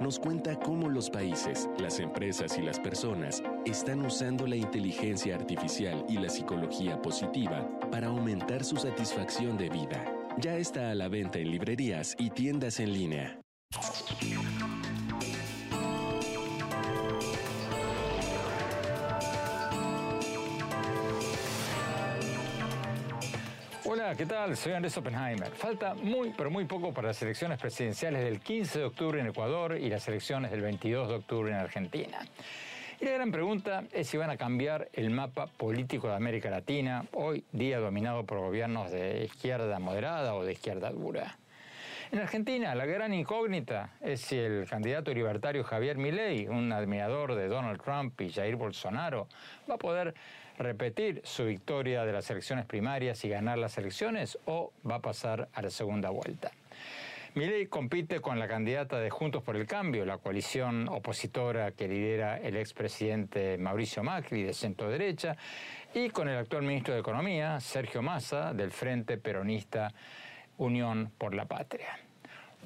Nos cuenta cómo los países, las empresas y las personas están usando la inteligencia artificial y la psicología positiva para aumentar su satisfacción de vida. Ya está a la venta en librerías y tiendas en línea. Hola, ¿qué tal? Soy Andrés Oppenheimer. Falta muy, pero muy poco para las elecciones presidenciales del 15 de octubre en Ecuador y las elecciones del 22 de octubre en Argentina. Y la gran pregunta es si van a cambiar el mapa político de América Latina, hoy día dominado por gobiernos de izquierda moderada o de izquierda dura. En Argentina, la gran incógnita es si el candidato libertario Javier Milei, un admirador de Donald Trump y Jair Bolsonaro, va a poder repetir su victoria de las elecciones primarias y ganar las elecciones o va a pasar a la segunda vuelta. Milei compite con la candidata de Juntos por el Cambio, la coalición opositora que lidera el expresidente Mauricio Macri de centro derecha, y con el actual ministro de Economía, Sergio Massa, del Frente Peronista Unión por la Patria.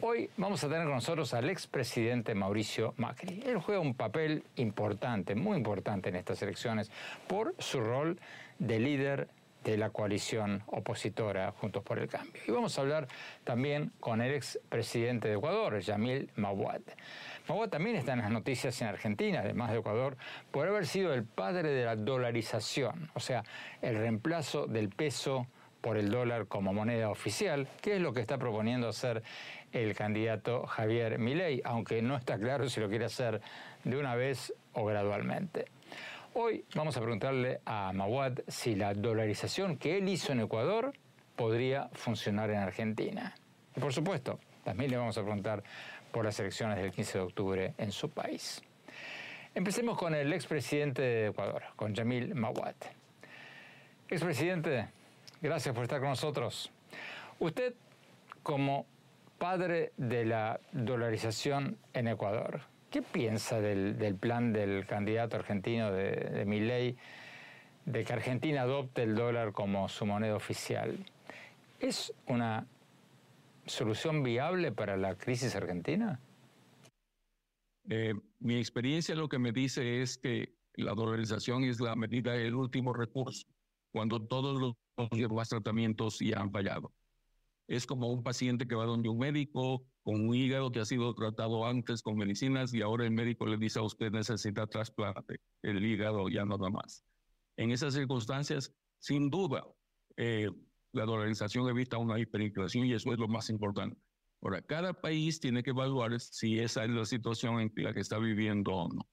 Hoy vamos a tener con nosotros al expresidente Mauricio Macri. Él juega un papel importante, muy importante en estas elecciones, por su rol de líder de la coalición opositora Juntos por el Cambio. Y vamos a hablar también con el expresidente de Ecuador, Yamil Mawad. Mawad también está en las noticias en Argentina, además de Ecuador, por haber sido el padre de la dolarización, o sea, el reemplazo del peso por el dólar como moneda oficial, que es lo que está proponiendo hacer el candidato Javier Milei, aunque no está claro si lo quiere hacer de una vez o gradualmente. Hoy vamos a preguntarle a Mawad si la dolarización que él hizo en Ecuador podría funcionar en Argentina. Y por supuesto, también le vamos a preguntar por las elecciones del 15 de octubre en su país. Empecemos con el expresidente de Ecuador, con Yamil Mawad. Expresidente, Gracias por estar con nosotros. Usted, como padre de la dolarización en Ecuador, ¿qué piensa del, plan del candidato argentino de, de Milei de que Argentina adopte el dólar como su moneda oficial? ¿Es una solución viable para la crisis argentina? Eh, mi experiencia lo que me dice es que la dolarización es la medida del último recurso, cuando todos los tratamientos y han fallado. Es como un paciente que va donde un médico con un hígado que ha sido tratado antes con medicinas y ahora el médico le dice a usted necesita trasplante, el hígado ya no da más. En esas circunstancias, sin duda, eh, la dolarización evita una hiperinflación y eso es lo más importante. Ahora, cada país tiene que evaluar si esa es la situación en la que está viviendo o no.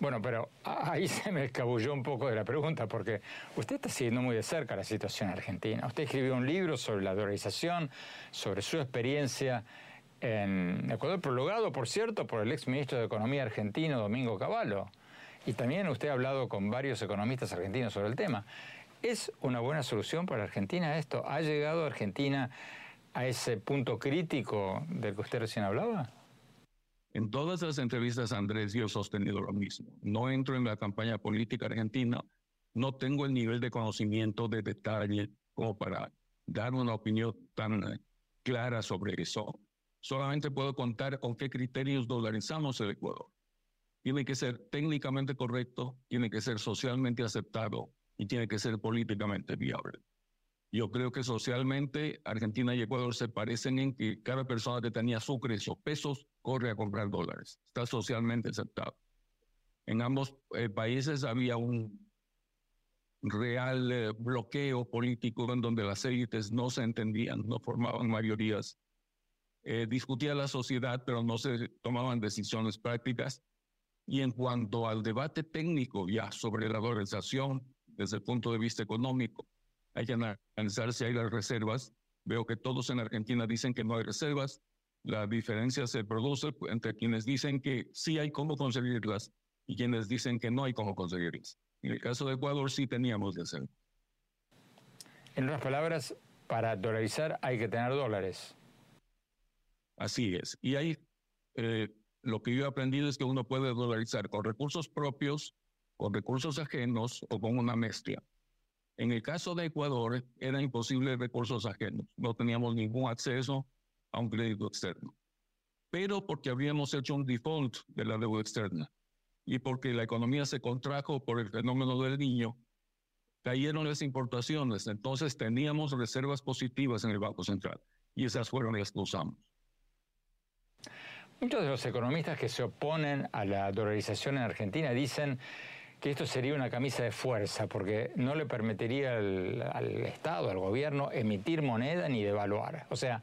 Bueno, pero ahí se me escabulló un poco de la pregunta, porque usted está siguiendo muy de cerca la situación argentina. Usted escribió un libro sobre la dolarización, sobre su experiencia en Ecuador, prologado, por cierto, por el ex ministro de Economía argentino, Domingo Cavallo. Y también usted ha hablado con varios economistas argentinos sobre el tema. ¿Es una buena solución para Argentina esto? ¿Ha llegado Argentina a ese punto crítico del que usted recién hablaba? En todas las entrevistas, Andrés, yo he sostenido lo mismo. No entro en la campaña política argentina, no tengo el nivel de conocimiento de detalle como para dar una opinión tan eh, clara sobre eso. Solamente puedo contar con qué criterios dolarizamos el Ecuador. Tiene que ser técnicamente correcto, tiene que ser socialmente aceptado y tiene que ser políticamente viable. Yo creo que socialmente Argentina y Ecuador se parecen en que cada persona que tenía sucres o pesos corre a comprar dólares. Está socialmente aceptado. En ambos eh, países había un real eh, bloqueo político en donde las élites no se entendían, no formaban mayorías eh, discutía la sociedad, pero no se tomaban decisiones prácticas. Y en cuanto al debate técnico ya sobre la dolarización desde el punto de vista económico, hay que analizar si hay las reservas. Veo que todos en Argentina dicen que no hay reservas. La diferencia se produce entre quienes dicen que sí hay cómo conseguirlas y quienes dicen que no hay cómo conseguirlas. En el caso de Ecuador sí teníamos reservas. En otras palabras, para dolarizar hay que tener dólares. Así es. Y ahí eh, lo que yo he aprendido es que uno puede dolarizar con recursos propios, con recursos ajenos o con una mezcla. En el caso de Ecuador era imposible recursos ajenos. No teníamos ningún acceso a un crédito externo. Pero porque habíamos hecho un default de la deuda externa y porque la economía se contrajo por el fenómeno del niño, cayeron las importaciones. Entonces teníamos reservas positivas en el Banco Central y esas fueron las que usamos. Muchos de los economistas que se oponen a la dolarización en Argentina dicen que esto sería una camisa de fuerza porque no le permitiría al, Estado, al gobierno, emitir moneda ni devaluar. O sea,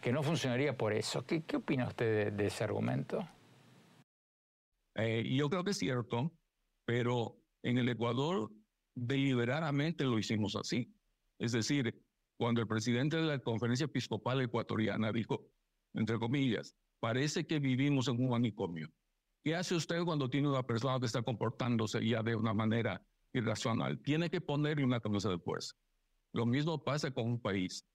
que no funcionaría por eso. ¿Qué, opina usted de, ese argumento? Eh, yo creo que es cierto, pero en el Ecuador deliberadamente lo hicimos así. Es decir, cuando el presidente de la conferencia episcopal ecuatoriana dijo, entre comillas, parece que vivimos en un manicomio. ¿Qué hace usted cuando tiene una persona que está comportándose ya de una manera irracional? Tiene que ponerle una camisa de fuerza. Lo mismo pasa con un país.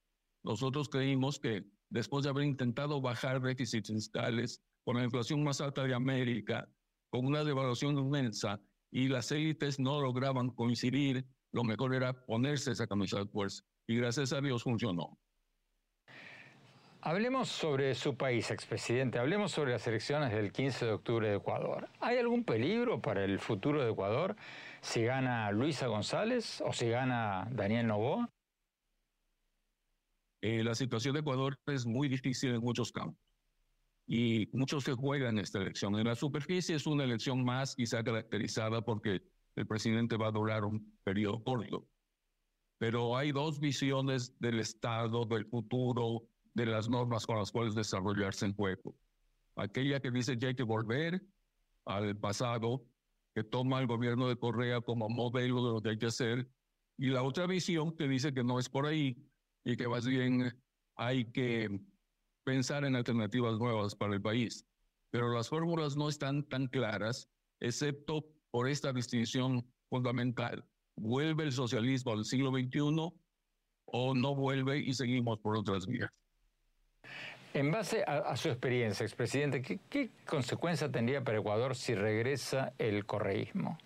Nosotros creímos que después de haber intentado bajar déficits fiscales con la inflación más alta de América, con una devaluación inmensa, y las élites no lograban coincidir, lo mejor era ponerse esa camisa de fuerza. Y gracias a Dios funcionó. Hablemos sobre su país, expresidente. Hablemos sobre las elecciones del 15 de octubre de Ecuador. ¿Hay algún peligro para el futuro de Ecuador si gana Luisa González o si gana Daniel Novoa? Eh, la situación de Ecuador es muy difícil en muchos campos y muchos se juegan esta elección. En la superficie es una elección más quizá caracterizada porque el presidente va a durar un periodo corto. Pero hay dos visiones del Estado, del futuro, de las normas con las cuales desarrollarse en juego. Aquella que dice que hay que volver al pasado, que toma el gobierno de Correa como modelo de lo que hay que hacer, y la otra visión que dice que no es por ahí y que más bien hay que pensar en alternativas nuevas para el país. Pero las fórmulas no están tan claras, excepto por esta distinción fundamental. ¿Vuelve el socialismo al siglo XXI o no vuelve y seguimos por otras vías? En base a, su experiencia, expresidente, ¿qué, ¿qué, consecuencia tendría para Ecuador si regresa el correísmo?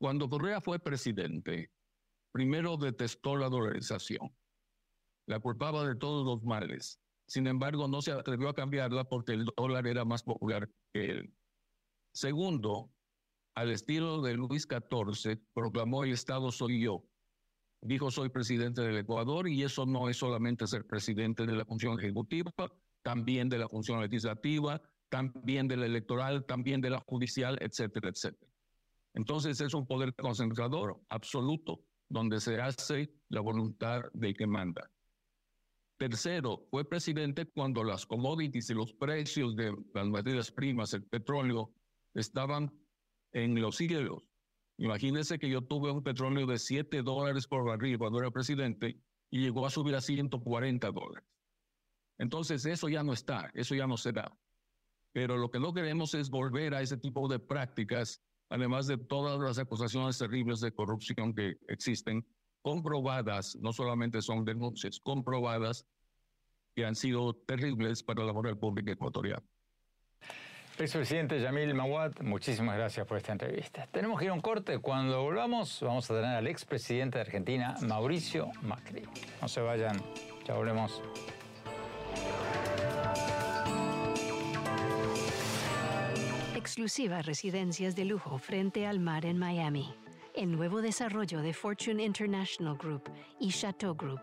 Cuando Correa fue presidente, primero detestó la dolarización, la culpaba de todos los males. Sin embargo, no se atrevió a cambiarla porque el dólar era más popular que él. Segundo, al estilo de Luis XIV, proclamó el Estado soy yo, dijo soy presidente del Ecuador y eso no es solamente ser presidente de la función ejecutiva, también de la función legislativa, también de la electoral, también de la judicial, etcétera, etcétera. Entonces es un poder concentrador absoluto donde se hace la voluntad de que manda. Tercero, fue presidente cuando las commodities y los precios de las materias primas, el petróleo, estaban en los cielos. Imagínense que yo tuve un petróleo de 7 dólares por barril cuando era presidente y llegó a subir a 140 dólares. Entonces eso ya no está, eso ya no se da. Pero lo que no queremos es volver a ese tipo de prácticas, además de todas las acusaciones terribles de corrupción que existen, comprobadas, no solamente son denuncias, comprobadas que han sido terribles para la moral pública ecuatoriana. Expresidente Yamil Mawad, muchísimas gracias por esta entrevista. Tenemos que ir a un corte. Cuando volvamos, vamos a tener al expresidente de Argentina, Mauricio Macri. No se vayan, ya volvemos. Exclusivas residencias de lujo frente al mar en Miami. El nuevo desarrollo de Fortune International Group y Chateau Group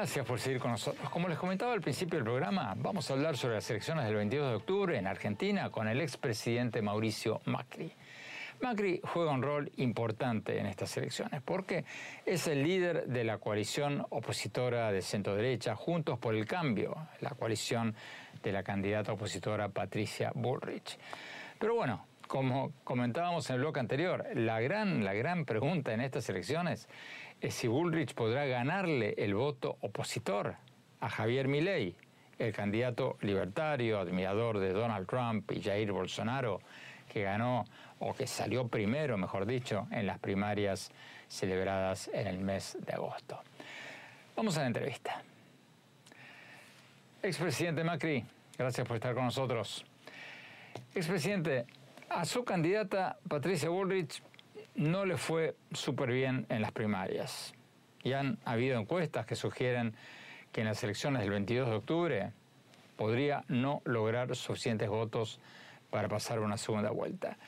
Gracias por seguir con nosotros. Como les comentaba al principio del programa, vamos a hablar sobre las elecciones del 22 de octubre en Argentina con el expresidente Mauricio Macri. Macri juega un rol importante en estas elecciones porque es el líder de la coalición opositora de centro derecha Juntos por el Cambio, la coalición de la candidata opositora Patricia Bullrich. Pero bueno, como comentábamos en el bloque anterior, la gran, la gran pregunta en estas elecciones es si Bullrich podrá ganarle el voto opositor a Javier Milei, el candidato libertario, admirador de Donald Trump y Jair Bolsonaro, que ganó o que salió primero, mejor dicho, en las primarias celebradas en el mes de agosto. Vamos a la entrevista. Expresidente Macri, gracias por estar con nosotros. Expresidente, a su candidata Patricia Bullrich no le fue súper bien en las primarias. Y han habido encuestas que sugieren que en las elecciones del 22 de octubre podría no lograr suficientes votos para pasar una segunda vuelta.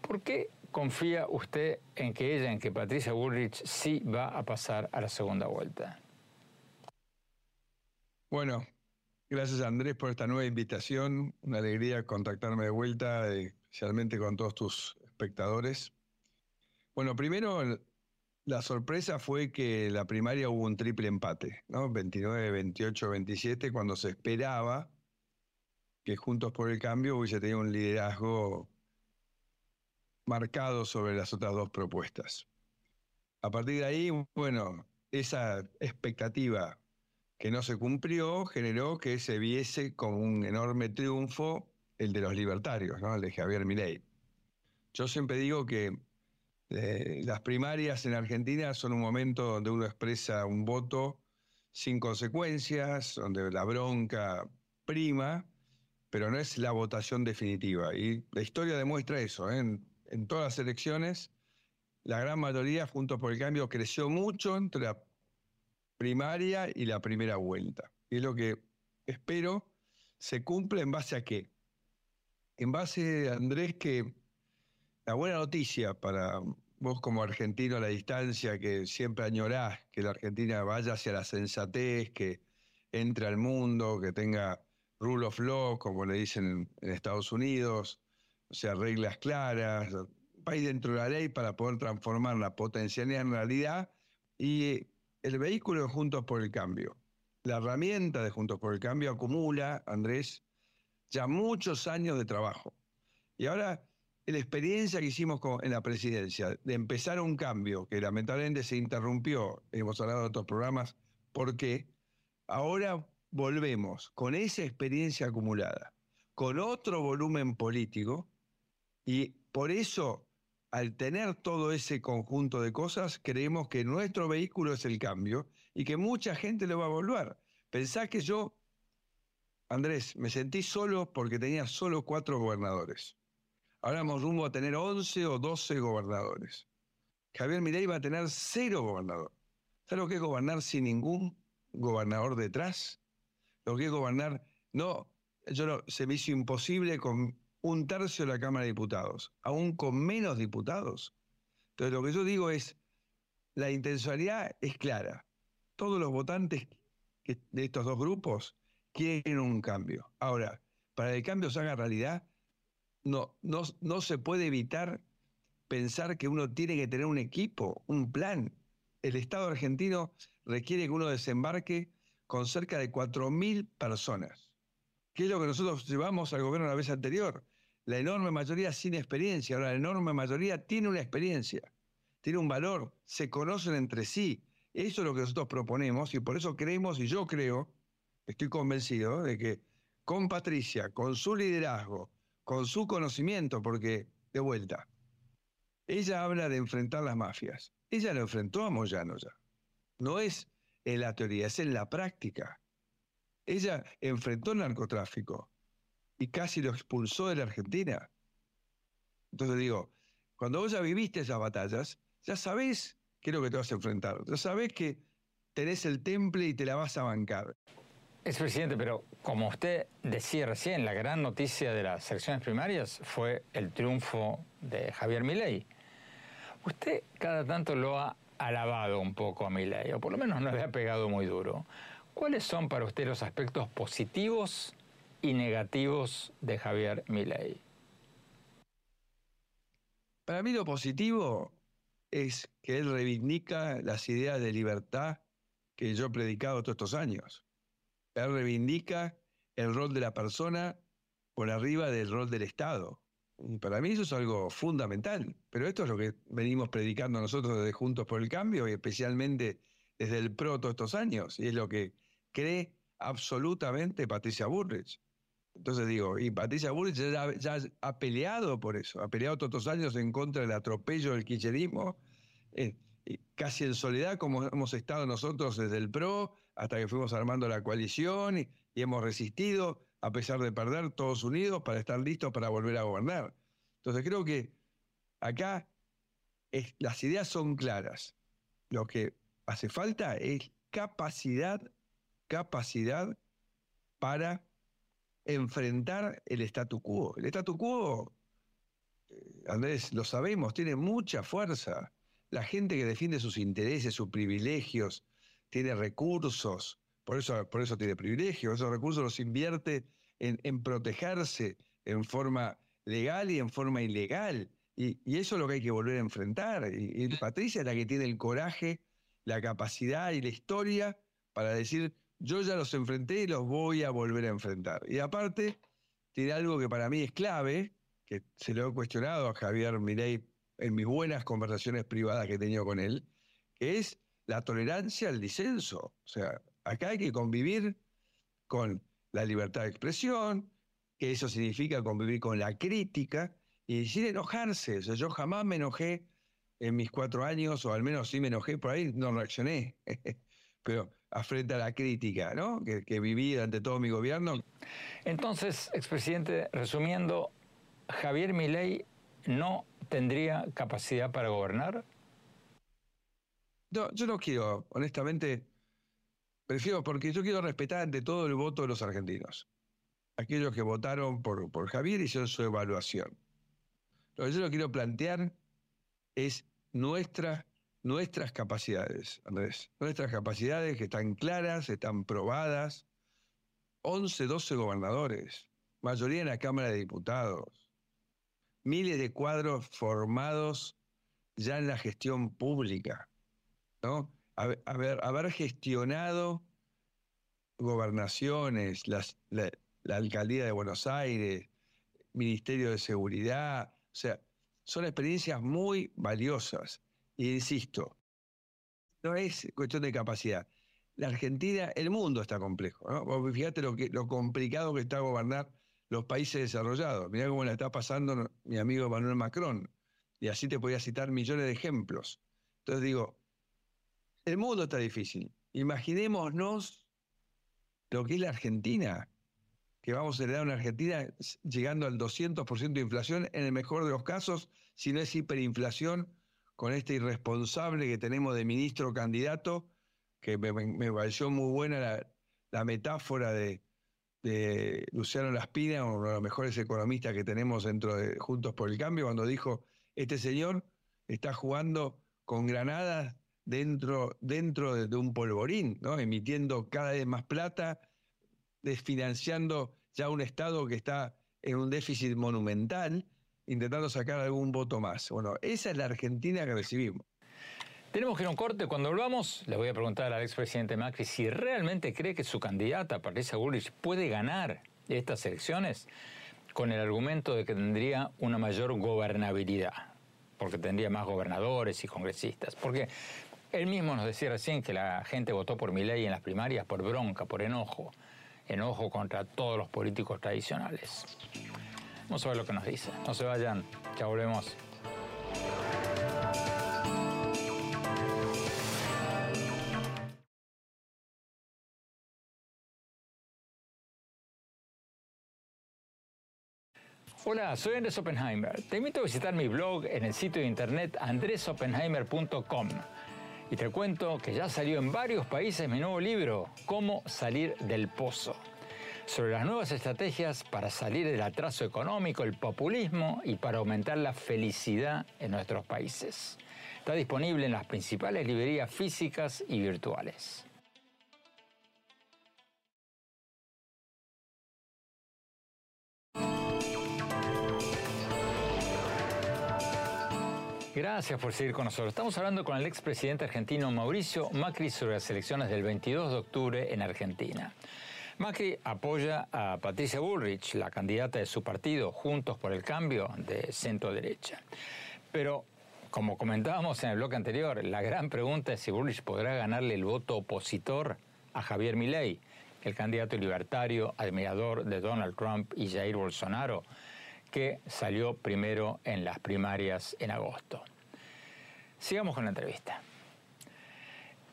¿Por qué confía usted en que ella, en que Patricia Bullrich sí va a pasar a la segunda vuelta? Bueno, gracias Andrés por esta nueva invitación. Una alegría contactarme de vuelta, eh, especialmente con todos tus espectadores. Bueno, primero la sorpresa fue que la primaria hubo un triple empate, ¿no? 29, 28, 27, cuando se esperaba que Juntos por el Cambio hubiese tenido un liderazgo marcado sobre las otras dos propuestas. A partir de ahí, bueno, esa expectativa que no se cumplió generó que se viese como un enorme triunfo el de los libertarios, ¿no? el de Javier Milei. Yo siempre digo que eh, las primarias en Argentina son un momento donde uno expresa un voto sin consecuencias, donde la bronca prima, pero no es la votación definitiva. Y la historia demuestra eso. ¿eh? en todas las elecciones, la gran mayoría, Juntos por el Cambio, creció mucho entre la primaria y la primera vuelta. Y es lo que espero se cumple en base a qué. En base, Andrés, que la buena noticia para vos como argentino a la distancia, que siempre añorás que la Argentina vaya hacia la sensatez, que entre al mundo, que tenga rule of law, como le dicen en Estados Unidos, o sea, reglas claras, país dentro de la ley para poder transformar la potencialidad en realidad y el vehículo de Juntos por el Cambio. La herramienta de Juntos por el Cambio acumula, Andrés, ya muchos años de trabajo. Y ahora, la experiencia que hicimos en la presidencia de empezar un cambio que lamentablemente se interrumpió, hemos hablado de otros programas, ¿por qué? Ahora volvemos con esa experiencia acumulada, con otro volumen político, y por eso, al tener todo ese conjunto de cosas, creemos que nuestro vehículo es el cambio y que mucha gente lo va a volver. Pensá que yo, Andrés, me sentí solo porque tenía solo cuatro gobernadores. Ahora vamos rumbo a tener 11 o 12 gobernadores. Javier Milei va a tener cero gobernador. ¿Sabes lo que es gobernar sin ningún gobernador detrás? Lo que es gobernar, no, yo se me hizo imposible con un tercio de la Cámara de Diputados, aún con menos diputados. Entonces lo que yo digo es, la intencionalidad es clara. Todos los votantes de estos dos grupos quieren un cambio. Ahora, para que el cambio se haga realidad, no, no, no se puede evitar pensar que uno tiene que tener un equipo, un plan. El Estado argentino requiere que uno desembarque con cerca de 4.000 personas que es lo que nosotros llevamos al gobierno la vez anterior. La enorme mayoría sin experiencia, ahora la enorme mayoría tiene una experiencia, tiene un valor, se conocen entre sí. Eso es lo que nosotros proponemos y por eso creemos, y yo creo, estoy convencido de que con Patricia, con su liderazgo, con su conocimiento, porque, de vuelta, ella habla de enfrentar las mafias. Ella lo enfrentó a Moyano ya. No es en la teoría, es en la práctica. Ella enfrentó el narcotráfico y casi lo expulsó de la Argentina. Entonces digo, Cuando vos ya viviste esas batallas, ya sabés qué es lo que te vas a enfrentar. Ya sabés que tenés el temple y te la vas a bancar. Expresidente, pero como usted decía recién, la gran noticia de las elecciones primarias fue el triunfo de Javier Milei. Usted cada tanto lo ha alabado un poco a Milei, o por lo menos no le ha pegado muy duro. ¿Cuáles son para usted los aspectos positivos y negativos de Javier Milei? Para mí lo positivo es que él reivindica las ideas de libertad que yo he predicado todos estos años. Reivindica el rol de la persona por arriba del rol del Estado. Y para mí eso es algo fundamental. Pero esto es lo que venimos predicando nosotros desde Juntos por el Cambio y especialmente desde el PRO todos estos años. Y es lo que cree absolutamente Patricia Burrich. Entonces digo, y Patricia Burrich ya, ha peleado por eso, ha peleado todos estos años en contra del atropello del kirchnerismo, eh, casi en soledad como hemos estado nosotros desde el PRO hasta que fuimos armando la coalición y, hemos resistido a pesar de perder todos unidos para estar listos para volver a gobernar. Entonces creo que acá las ideas son claras. Lo que hace falta es capacidad, capacidad para enfrentar el statu quo. El statu quo, eh, Andrés, lo sabemos, tiene mucha fuerza. La gente que defiende sus intereses, sus privilegios, tiene recursos, por eso, por eso tiene privilegios, esos recursos los invierte en, protegerse en forma legal y en forma ilegal. Y, eso es lo que hay que volver a enfrentar. Y, Patricia es la que tiene el coraje, la capacidad y la historia para decir, yo ya los enfrenté y los voy a volver a enfrentar. Y aparte, tiene algo que para mí es clave, que se lo he cuestionado a Javier Mirey en mis buenas conversaciones privadas que he tenido con él, que es la tolerancia al disenso. O sea, acá hay que convivir con la libertad de expresión, que eso significa convivir con la crítica y sin enojarse. O sea, yo jamás me enojé en mis cuatro años, o al menos sí me enojé, por ahí no reaccioné. Pero frente a la crítica, ¿no? Que, que viví durante todo mi gobierno. Entonces, expresidente, resumiendo, Javier Milei no tendría capacidad para gobernar. No, yo no quiero, honestamente, prefiero, porque yo quiero respetar ante todo el voto de los argentinos. Aquellos que votaron por, por Javier hicieron su evaluación. Lo que yo lo quiero plantear es nuestra, nuestras capacidades, Andrés. Nuestras capacidades que están claras, están probadas. 11, 12 gobernadores, mayoría en la Cámara de Diputados, miles de cuadros formados ya en la gestión pública. ¿No? Haber, gestionado gobernaciones, la, alcaldía de Buenos Aires, Ministerio de Seguridad, o sea, son experiencias muy valiosas. Y insisto, no es cuestión de capacidad. La Argentina, el mundo está complejo, fíjate lo, que, lo complicado que está gobernar los países desarrollados. Mirá cómo la está pasando mi amigo Manuel Macron. Y así te podía citar millones de ejemplos. Entonces digo, el mundo está difícil. Imaginémonos lo que es la Argentina, que vamos a heredar una Argentina llegando al 200% de inflación, en el mejor de los casos, si no es hiperinflación, con este irresponsable que tenemos de ministro candidato, que me, pareció muy buena la, metáfora de, Luciano Laspina, uno de los mejores economistas que tenemos dentro de Juntos por el Cambio, cuando dijo, este señor está jugando con granadas dentro, dentro de, un polvorín, emitiendo cada vez más plata, desfinanciando ya un Estado que está en un déficit monumental, intentando sacar algún voto más. Bueno, esa es la Argentina que recibimos. Tenemos que ir a un corte. Cuando volvamos, le voy a preguntar al expresidente Macri si realmente cree que su candidata, Patricia Bullrich, puede ganar estas elecciones con el argumento de que tendría una mayor gobernabilidad, porque tendría más gobernadores y congresistas. Porque él mismo nos decía recién que la gente votó por mi ley en las primarias por bronca, por enojo, enojo contra todos los políticos tradicionales. Vamos a ver lo que nos dice. No se vayan, ya volvemos. Hola, soy Andrés Oppenheimer. Te invito a visitar mi blog en el sitio de internet andresoppenheimer.com. Y te cuento que ya salió en varios países mi nuevo libro, Cómo salir del pozo, sobre las nuevas estrategias para salir del atraso económico, el populismo y para aumentar la felicidad en nuestros países. Está disponible en las principales librerías físicas y virtuales. Gracias por seguir con nosotros. Estamos hablando con el expresidente argentino Mauricio Macri sobre las elecciones del 22 de octubre en Argentina. Macri apoya a Patricia Bullrich, la candidata de su partido Juntos por el Cambio de centro derecha. Pero, como comentábamos en el bloque anterior, la gran pregunta es si Bullrich podrá ganarle el voto opositor a Javier Milei, el candidato libertario, admirador de Donald Trump y Jair Bolsonaro que salió primero en las primarias en agosto. Sigamos con la entrevista.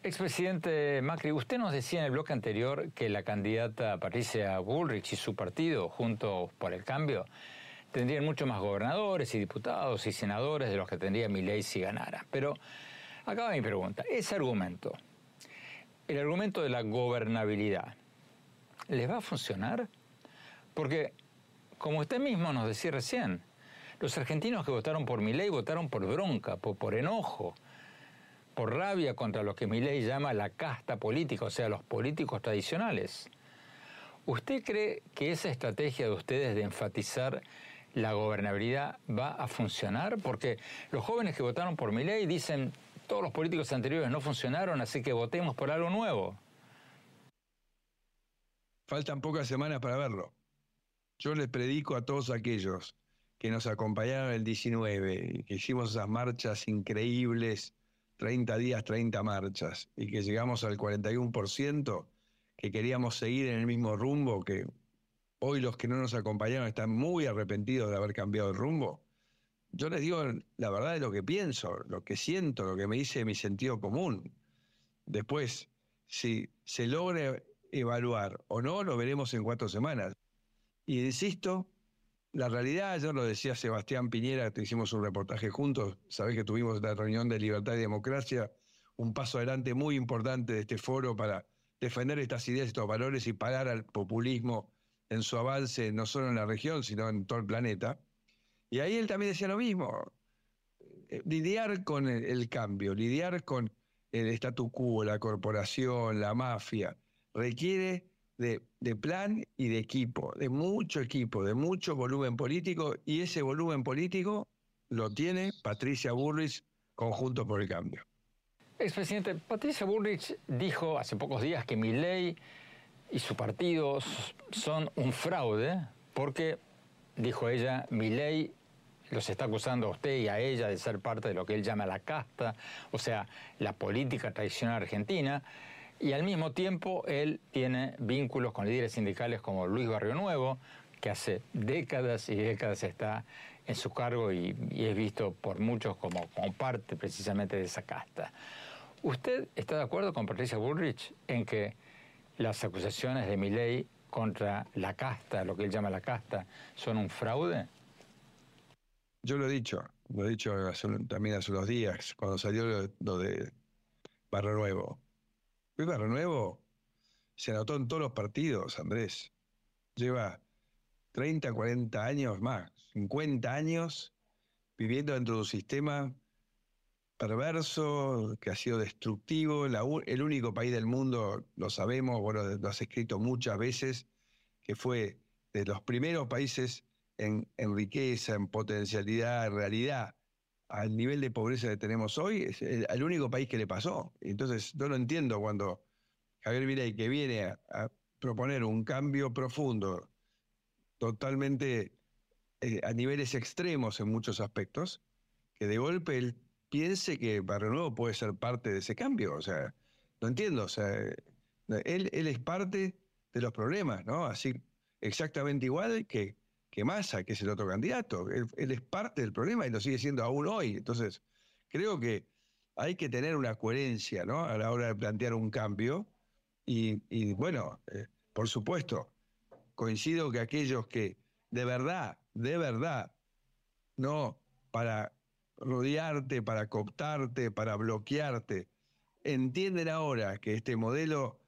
Expresidente Macri, usted nos decía en el bloque anterior que la candidata Patricia Bullrich y su partido, Juntos por el Cambio, tendrían mucho más gobernadores y diputados y senadores de los que tendría ley si ganara. Pero acaba mi pregunta. Ese argumento, el argumento de la gobernabilidad, ¿les va a funcionar? Porque como usted mismo nos decía recién, los argentinos que votaron por mi ley votaron por bronca, por, enojo, por rabia contra lo que mi ley llama la casta política, o sea, los políticos tradicionales. ¿Usted cree que esa estrategia de ustedes de enfatizar la gobernabilidad va a funcionar? Porque los jóvenes que votaron por mi ley dicen, todos los políticos anteriores no funcionaron, así que votemos por algo nuevo. Faltan pocas semanas para verlo. Yo les predico a todos aquellos que nos acompañaron el 19, que hicimos esas marchas increíbles, 30 días, 30 marchas, y que llegamos al 41%, que queríamos seguir en el mismo rumbo, que hoy los que no nos acompañaron están muy arrepentidos de haber cambiado el rumbo. Yo les digo la verdad de lo que pienso, lo que siento, lo que me dice mi sentido común. Después, si se logra evaluar o no, lo veremos en cuatro semanas. Y insisto, la realidad, yo lo decía Sebastián Piñera, que hicimos un reportaje juntos, sabés que tuvimos la reunión de Libertad y Democracia, un paso adelante muy importante de este foro para defender estas ideas, estos valores y parar al populismo en su avance, no solo en la región, sino en todo el planeta. Y ahí él también decía lo mismo, eh, lidiar con el cambio, lidiar con el statu quo, la corporación, la mafia, requiere de, plan y de equipo, de mucho equipo, de mucho volumen político, y ese volumen político lo tiene Patricia Bullrich, Conjunto por el Cambio. Expresidente, Patricia Bullrich dijo hace pocos días que mi ley y su partido son un fraude porque, dijo ella, mi ley los está acusando a usted y a ella de ser parte de lo que él llama la casta, o sea, la política tradicional argentina, y al mismo tiempo él tiene vínculos con líderes sindicales como Luis Barrio Nuevo, que hace décadas y décadas está en su cargo y, es visto por muchos como, como, parte precisamente de esa casta. ¿Usted está de acuerdo con Patricia Bullrich en que las acusaciones de ley contra la casta, lo que él llama la casta, son un fraude? Yo lo he dicho, lo he dicho también hace unos días, cuando salió lo de Barrio Nuevo. Luis Nuevo se anotó en todos los partidos, Andrés. Lleva 30, 40 años más, 50 años viviendo dentro de un sistema perverso, que ha sido destructivo. el único país del mundo, lo sabemos, bueno, lo has escrito muchas veces, que fue de los primeros países en, riqueza, en potencialidad, en realidad, al nivel de pobreza que tenemos hoy, es el, único país que le pasó. Entonces, yo no entiendo cuando Javier Milei, que viene a, proponer un cambio profundo, totalmente eh, a niveles extremos en muchos aspectos, que de golpe él piense que Barrio Nuevo puede ser parte de ese cambio. O sea, no entiendo. O sea, él, él es parte de los problemas, ¿no? Así, exactamente igual que que Massa, que es el otro candidato. Él, es parte del problema y lo sigue siendo aún hoy. Entonces, creo que hay que tener una coherencia ¿no? a la hora de plantear un cambio. Y, bueno, eh, por supuesto, coincido que aquellos que de verdad de verdad, no para rodearte, para cooptarte, para bloquearte. Entienden ahora que este modelo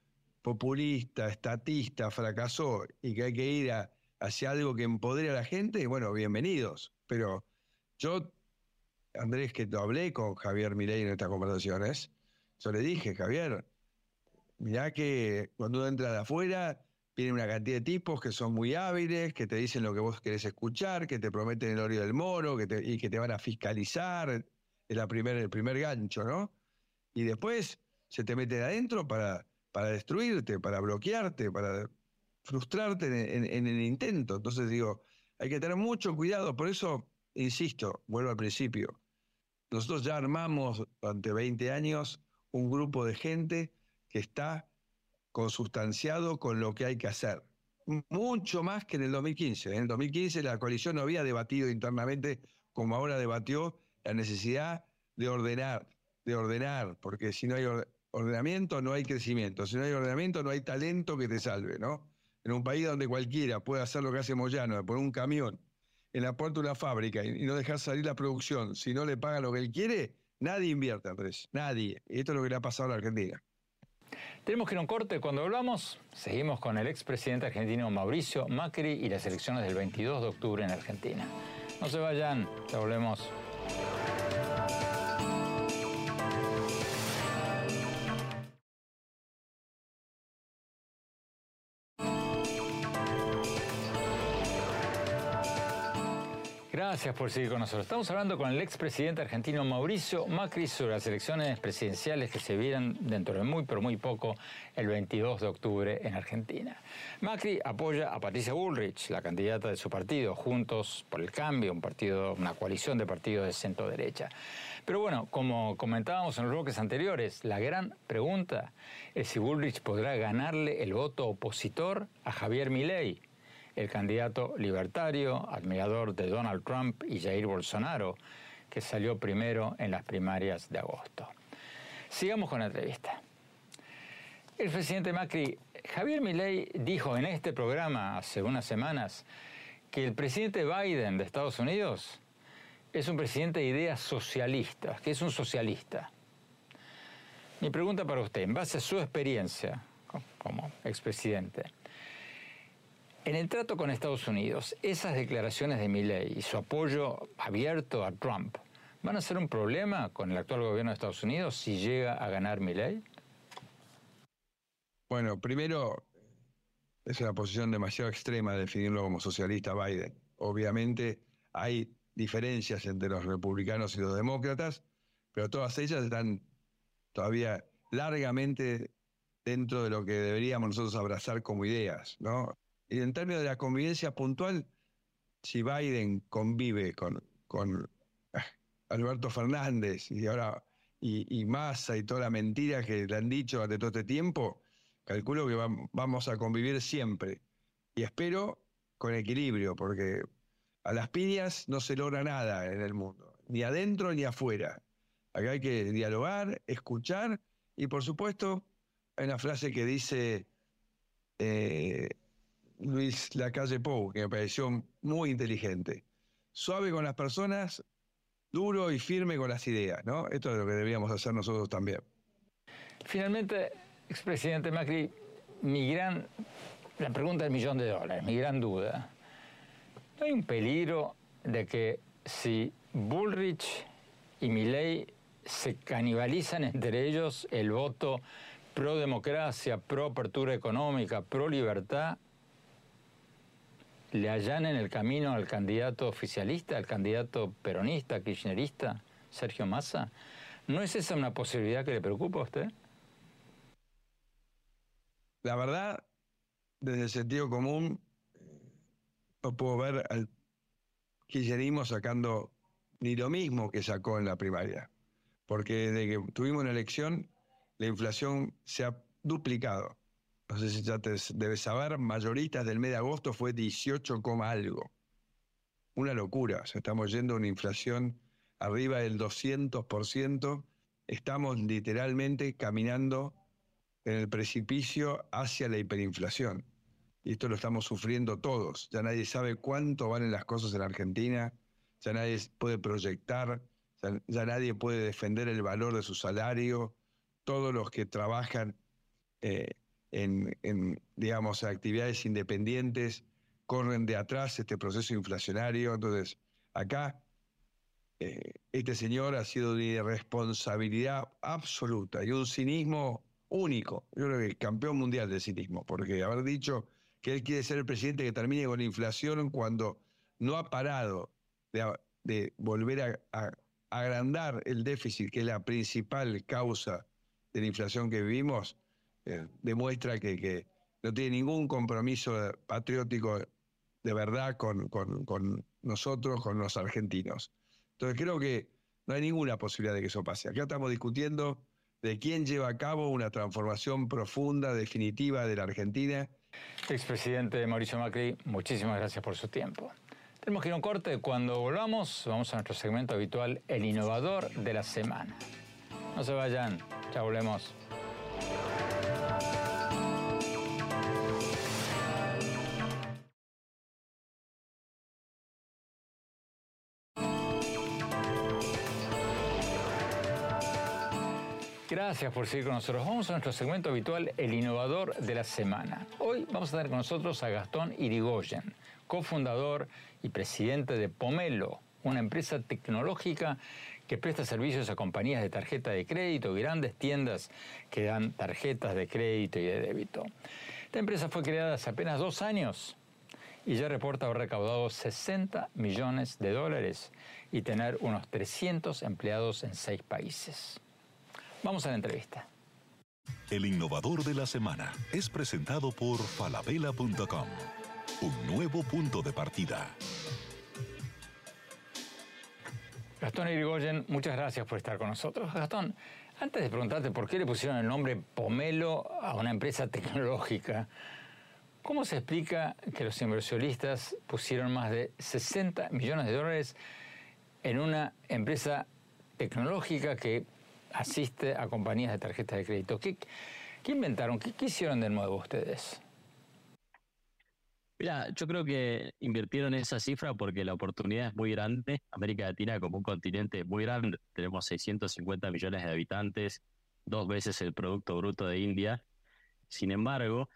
populista, estatista, fracasó y que hay que ir hacia algo que empodere a la gente, bueno, bienvenidos. Pero yo, Andrés, que te hablé con Javier Milei en estas conversaciones, yo le dije, Javier, mirá que cuando uno entra de afuera, viene una cantidad de tipos que son muy hábiles, que te dicen lo que vos querés escuchar, que te prometen el oro del moro que y que te van a fiscalizar. Es la el primer gancho, ¿no? Y después se te meten adentro para, para destruirte, para bloquearte, para frustrarte en, el intento. Entonces digo, hay que tener mucho cuidado. Por eso, insisto, vuelvo al principio. Nosotros ya armamos durante 20 años un grupo de gente que está consustanciado con lo que hay que hacer. Mucho más que en el 2015. En el 2015 la coalición no había debatido internamente como ahora debatió la necesidad de ordenar, de ordenar, porque si no hay ordenamiento no hay crecimiento, si no hay ordenamiento no hay talento que te salve, ¿no? En un país donde cualquiera puede hacer lo que hace Moyano, poner un camión en la puerta de una fábrica y, no dejar salir la producción, si no le paga lo que él quiere, nadie invierte, Andrés, nadie. Y esto es lo que le ha pasado a la Argentina. Tenemos que ir a un corte. Cuando hablamos, seguimos con el expresidente argentino Mauricio Macri y las elecciones del 22 de octubre en Argentina. No se vayan, ya volvemos. Gracias por seguir con nosotros. Estamos hablando con el expresidente argentino Mauricio Macri sobre las elecciones presidenciales que se vieran dentro de muy, pero muy poco, el 22 de octubre en Argentina. Macri apoya a Patricia Bullrich, la candidata de su partido, Juntos por el Cambio, un partido, una coalición de partidos de centro-derecha. Pero bueno, como comentábamos en los bloques anteriores, la gran pregunta es si Bullrich podrá ganarle el voto opositor a Javier Milei el candidato libertario, admirador de Donald Trump y Jair Bolsonaro, que salió primero en las primarias de agosto. Sigamos con la entrevista. El presidente Macri, Javier Milei, dijo en este programa hace unas semanas que el presidente Biden de Estados Unidos es un presidente de ideas socialistas, que es un socialista. Mi pregunta para usted, en base a su experiencia como expresidente, en el trato con Estados Unidos, esas declaraciones de Milley y su apoyo abierto a Trump, ¿van a ser un problema con el actual gobierno de Estados Unidos si llega a ganar Milley? Bueno, primero, es una posición demasiado extrema definirlo como socialista Biden. Obviamente hay diferencias entre los republicanos y los demócratas, pero todas ellas están todavía largamente dentro de lo que deberíamos nosotros abrazar como ideas, ¿no? Y en términos de la convivencia puntual, si Biden convive con, con ah, Alberto Fernández y ahora y, Massa y toda la mentira que le han dicho durante todo este tiempo, calculo que vamos a convivir siempre. Y espero con equilibrio, porque a las piñas no se logra nada en el mundo, ni adentro ni afuera. Acá hay que dialogar, escuchar y por supuesto hay una frase que dice eh, Luis Lacalle Pou, que me pareció muy inteligente. Suave con las personas, duro y firme con las ideas, ¿no? Esto es lo que deberíamos hacer nosotros también. Finalmente, expresidente Macri, mi gran, la pregunta del millón de dólares, mi gran duda. ¿No hay un peligro de que si Bullrich y Milley se canibalizan entre ellos el voto pro democracia, pro apertura económica, pro libertad, le allanen el camino al candidato oficialista, al candidato peronista, kirchnerista, Sergio Massa? ¿No es esa una posibilidad que le preocupa a usted? La verdad, desde el sentido común, no puedo ver al kirchnerismo sacando ni lo mismo que sacó en la primaria. Porque desde que tuvimos una elección, la inflación se ha duplicado no sé si ya te debes saber, mayoristas del mes de agosto fue 18, algo. Una locura. estamos yendo a una inflación arriba del 200%. Estamos literalmente caminando en el precipicio hacia la hiperinflación. y esto lo estamos sufriendo todos. Ya nadie sabe cuánto valen las cosas en Argentina, ya nadie puede proyectar, ya, nadie puede defender el valor de su salario. Todos los que trabajan eh, en, digamos, actividades independientes corren de atrás este proceso inflacionario. Entonces, acá eh, este señor ha sido de irresponsabilidad absoluta y un cinismo único. Yo creo que campeón mundial de cinismo, porque haber dicho que él quiere ser el presidente que termine con la inflación cuando no ha parado de, volver a, agrandar el déficit, que es la principal causa de la inflación que vivimos, eh, demuestra que, no tiene ningún compromiso patriótico de verdad con, nosotros, con los argentinos. Entonces creo que no hay ninguna posibilidad de que eso pase. Acá estamos discutiendo de quién lleva a cabo una transformación profunda, definitiva de la Argentina Expresidente Mauricio Macri, muchísimas gracias por su tiempo. Tenemos que ir a un corte. Cuando volvamos, vamos a nuestro segmento habitual, el innovador de la semana. No se vayan, ya volvemos. Gracias por seguir con nosotros. Vamos a nuestro segmento habitual, el innovador de la semana. Hoy vamos a tener con nosotros a Gastón Irigoyen, cofundador y presidente de Pomelo, una empresa tecnológica que presta servicios a compañías de tarjeta de crédito grandes tiendas que dan tarjetas de crédito y de débito. Esta empresa fue creada hace apenas dos años y ya reporta haber recaudado 60 millones de dólares y tener unos 300 empleados en seis países. Vamos a la entrevista. El innovador de la semana es presentado por falabella.com, un nuevo punto de partida. Gastón Irigoyen, muchas gracias por estar con nosotros. Gastón, antes de preguntarte por qué le pusieron el nombre Pomelo a una empresa tecnológica, ¿cómo se explica que los inversionistas pusieron más de 60 millones de dólares en una empresa tecnológica que asiste a compañías de tarjetas de crédito. ¿Qué, inventaron? ¿Qué, hicieron de nuevo ustedes? Mira, yo creo que invirtieron esa cifra porque la oportunidad es muy grande. América Latina como un continente muy grande, tenemos 650 millones de habitantes, dos veces el Producto Bruto de India. Sin embargo,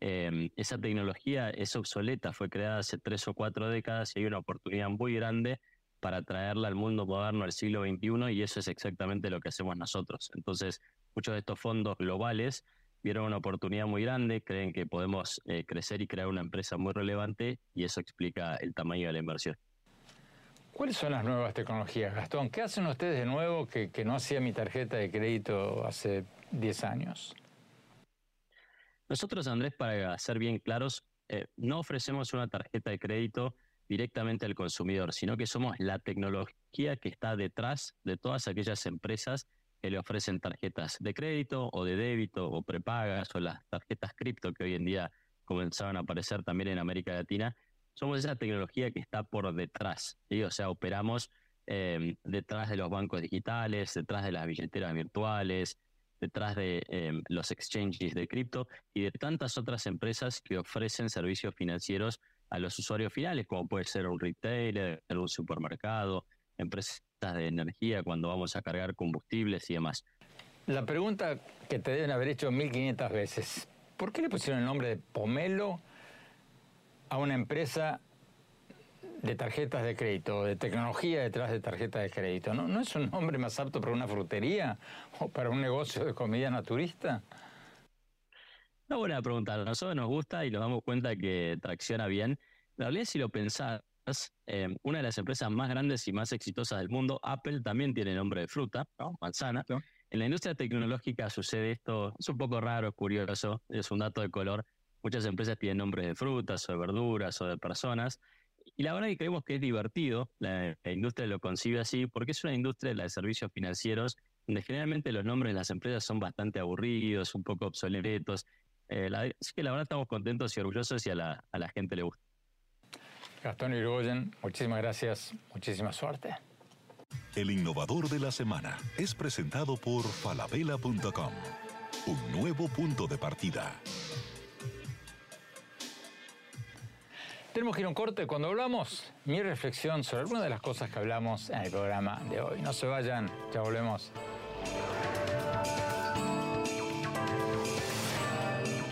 em, esa tecnología es obsoleta, fue creada hace tres o cuatro décadas y hay una oportunidad muy grande para traerla al mundo moderno al siglo XXI y eso es exactamente lo que hacemos nosotros. Entonces, muchos de estos fondos globales vieron una oportunidad muy grande, creen que podemos eh, crecer y crear una empresa muy relevante y eso explica el tamaño de la inversión. ¿Cuáles son las nuevas tecnologías, Gastón? ¿Qué hacen ustedes de nuevo que, no hacía mi tarjeta de crédito hace 10 años? Nosotros, Andrés, para ser bien claros, eh, no ofrecemos una tarjeta de crédito directamente al consumidor, sino que somos la tecnología que está detrás de todas aquellas empresas que le ofrecen tarjetas de crédito o de débito o prepagas o las tarjetas cripto que hoy en día comenzaron a aparecer también en América Latina. Somos esa tecnología que está por detrás, o sea, operamos em, detrás de los bancos digitales, detrás de las billeteras virtuales, detrás de em, los exchanges de cripto y de tantas otras empresas que ofrecen servicios financieros a los usuarios finales, como puede ser un retailer, un supermercado, empresas de energía cuando vamos a cargar combustibles y demás. La pregunta que te deben haber hecho 1500 veces, ¿por qué le pusieron el nombre de Pomelo a una empresa de tarjetas de crédito, de tecnología detrás de tarjetas de crédito? ¿No, ¿No es un nombre más apto para una frutería o para un negocio de comida naturista? Una buena pregunta. A nosotros nos gusta y nos damos cuenta que tracciona bien. En realidad, si lo pensás, eh, una de las empresas más grandes y más exitosas del mundo, Apple, también tiene nombre de fruta, manzana. En la industria tecnológica sucede esto, es un poco raro, es curioso, es un dato de color. Muchas empresas tienen nombres de frutas o de verduras o de personas. Y la verdad que creemos que es divertido, la, la industria lo concibe así, porque es una industria de de servicios financieros donde generalmente los nombres de las empresas son bastante aburridos, un poco obsoletos, eh, así que la verdad estamos contentos y orgullosos y a la, a la gente le gusta. Gastón Irigoyen, muchísimas gracias, muchísima suerte. El innovador de la semana es presentado por falabella.com, un nuevo punto de partida. Tenemos que ir a un corte. Cuando hablamos, mi reflexión sobre algunas de las cosas que hablamos en el programa de hoy. No se vayan, ya volvemos.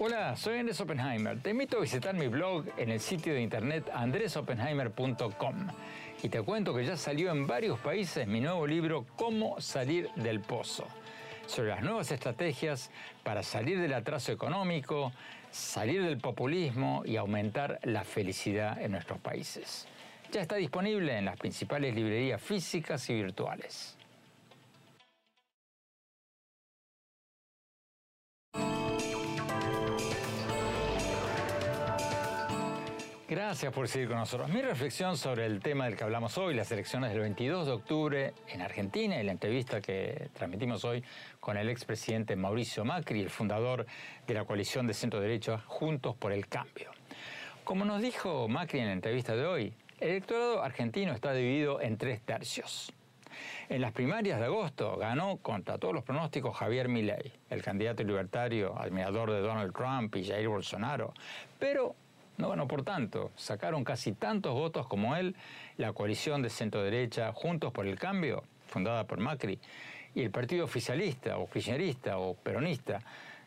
Hola, soy Andrés Oppenheimer. Te invito a visitar mi blog en el sitio de internet andresoppenheimer.com. Y te cuento que ya salió en varios países mi nuevo libro Cómo salir del pozo, sobre las nuevas estrategias para salir del atraso económico, salir del populismo y aumentar la felicidad en nuestros países. Ya está disponible en las principales librerías físicas y virtuales. Gracias por seguir con nosotros. Mi reflexión sobre el tema del que hablamos hoy, las elecciones del 22 de octubre en Argentina y la entrevista que transmitimos hoy con el expresidente Mauricio Macri, el fundador de la coalición de centro derecha Juntos por el Cambio. Como nos dijo Macri en la entrevista de hoy, el electorado argentino está dividido en tres tercios. En las primarias de agosto ganó contra todos los pronósticos Javier Milei, el candidato libertario, admirador de Donald Trump y Jair Bolsonaro, pero no ganó por tanto. Sacaron casi tantos votos como él la coalición de centro derecha Juntos por el Cambio, fundada por Macri, y el partido oficialista o kirchnerista o peronista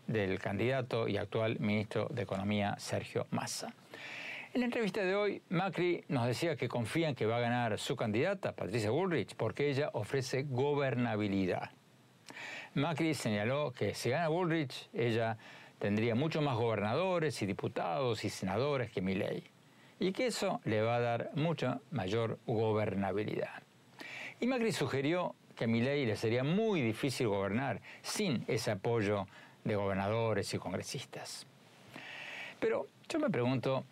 del candidato y actual ministro de Economía Sergio Massa. En la entrevista de hoy, Macri nos decía que confía en que va a ganar su candidata, Patricia Bullrich, porque ella ofrece gobernabilidad. Macri señaló que si gana Bullrich, ella tendría mucho más gobernadores y diputados y senadores que ley, y que eso le va a dar mucha mayor gobernabilidad. Y Macri sugirió que a ley le sería muy difícil gobernar sin ese apoyo de gobernadores y congresistas. Pero yo me pregunto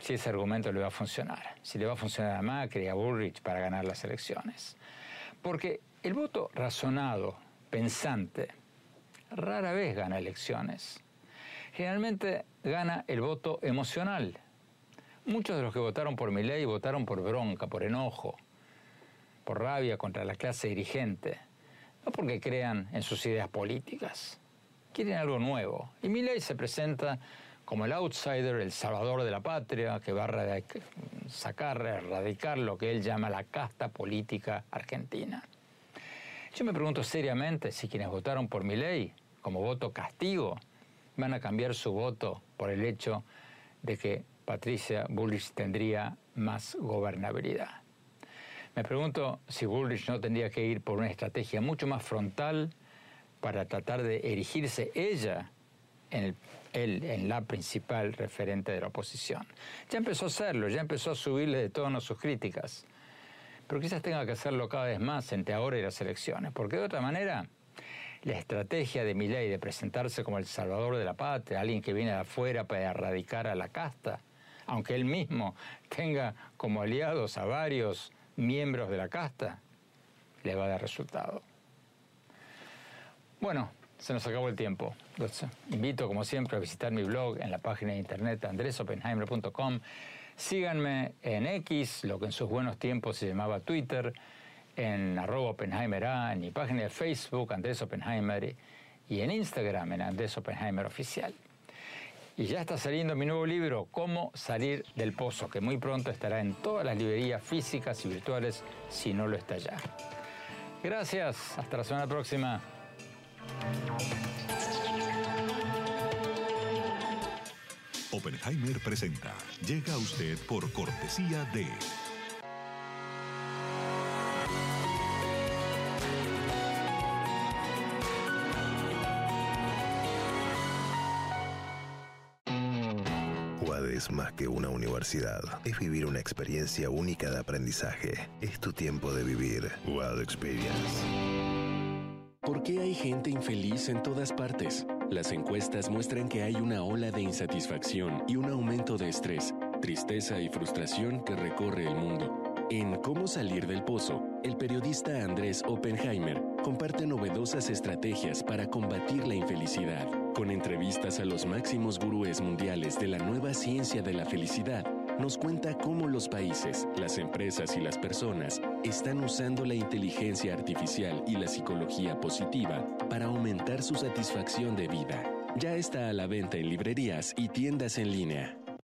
si ese argumento le va a funcionar, si le va a funcionar a Macri a Bullrich para ganar las elecciones. Porque el voto razonado, pensante, rara vez gana elecciones generalmente gana el voto emocional. Muchos de los que votaron por mi ley votaron por bronca, por enojo, por rabia contra la clase dirigente, no porque crean en sus ideas políticas. Quieren algo nuevo. Y mi ley se presenta como el outsider, el salvador de la patria, que va a sacar, erradicar lo que él llama la casta política argentina. Yo me pregunto seriamente si quienes votaron por mi ley, como voto castigo, van a cambiar su voto por el hecho de que Patricia Bullrich tendría más gobernabilidad. Me pregunto si Bullrich no tendría que ir por una estrategia mucho más frontal para tratar de erigirse ella en, la principal referente de la oposición. Ya empezó a hacerlo, ya empezó a subirle de tono sus críticas, pero quizás tenga que hacerlo cada vez más entre ahora y las elecciones, porque de otra manera la estrategia de Milei de presentarse como el salvador de la patria, alguien que viene de afuera para erradicar a la casta, aunque él mismo tenga como aliados a varios miembros de la casta, le va a dar resultado. Bueno, se nos acabó el tiempo. Invito, como siempre, a visitar mi blog en la página de internet andresopenheimer.com. Síganme en X, lo que en sus buenos tiempos se llamaba Twitter en arroba Oppenheimer A, en mi página de Facebook, Andrés Oppenheimer, y en Instagram, en Andrés Oppenheimer Oficial. Y ya está saliendo mi nuevo libro, Cómo salir del pozo, que muy pronto estará en todas las librerías físicas y virtuales, si no lo está ya. Gracias, hasta la semana próxima. Oppenheimer presenta. Llega a usted por cortesía de... más que una universidad. Es vivir una experiencia única de aprendizaje. Es tu tiempo de vivir. Wild Experience. ¿Por qué hay gente infeliz en todas partes? Las encuestas muestran que hay una ola de insatisfacción y un aumento de estrés tristeza y frustración que recorre el mundo. En Cómo salir del pozo, el periodista Andrés Oppenheimer comparte novedosas estrategias para combatir la infelicidad, con entrevistas a los máximos gurúes mundiales de la nueva ciencia de la felicidad nos cuenta cómo los países, las empresas y las personas están usando la inteligencia artificial y la psicología positiva para aumentar su satisfacción de vida. Ya está a la venta en librerías y tiendas en línea.